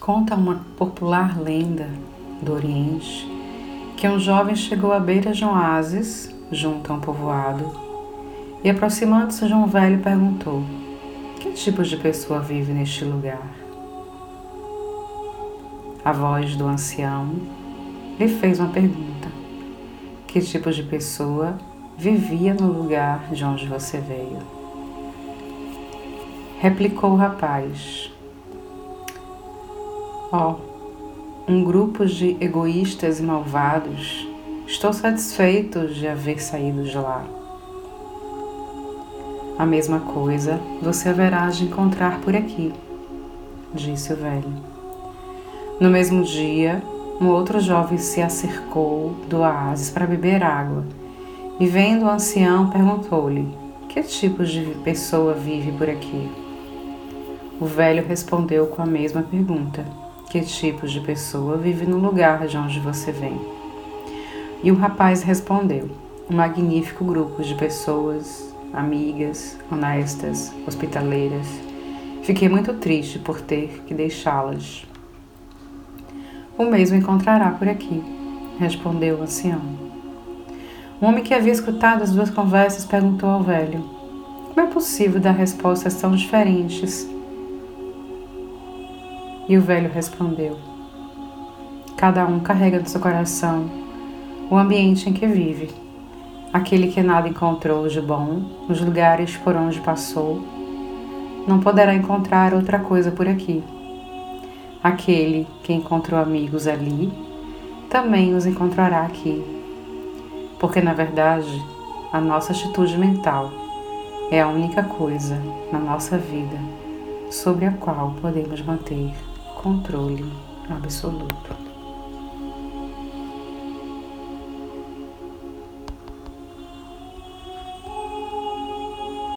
Conta uma popular lenda do Oriente que um jovem chegou à beira de um oásis, junto a um povoado, e aproximando-se de um velho perguntou: Que tipo de pessoa vive neste lugar? A voz do ancião lhe fez uma pergunta: Que tipo de pessoa vivia no lugar de onde você veio? Replicou o rapaz: Ó, oh, um grupo de egoístas e malvados, estou satisfeito de haver saído de lá. A mesma coisa você haverá de encontrar por aqui, disse o velho. No mesmo dia, um outro jovem se acercou do oásis para beber água e, vendo o ancião, perguntou-lhe: Que tipo de pessoa vive por aqui? O velho respondeu com a mesma pergunta que tipo de pessoa vive no lugar de onde você vem? E o rapaz respondeu: Um magnífico grupo de pessoas, amigas, honestas, hospitaleiras. Fiquei muito triste por ter que deixá-las. O mesmo encontrará por aqui, respondeu o ancião. O homem que havia escutado as duas conversas perguntou ao velho: Como é possível dar respostas tão diferentes e o velho respondeu: Cada um carrega no seu coração o ambiente em que vive, aquele que nada encontrou de bom nos lugares por onde passou, não poderá encontrar outra coisa por aqui. Aquele que encontrou amigos ali, também os encontrará aqui. Porque, na verdade, a nossa atitude mental é a única coisa na nossa vida sobre a qual podemos manter controle absoluto.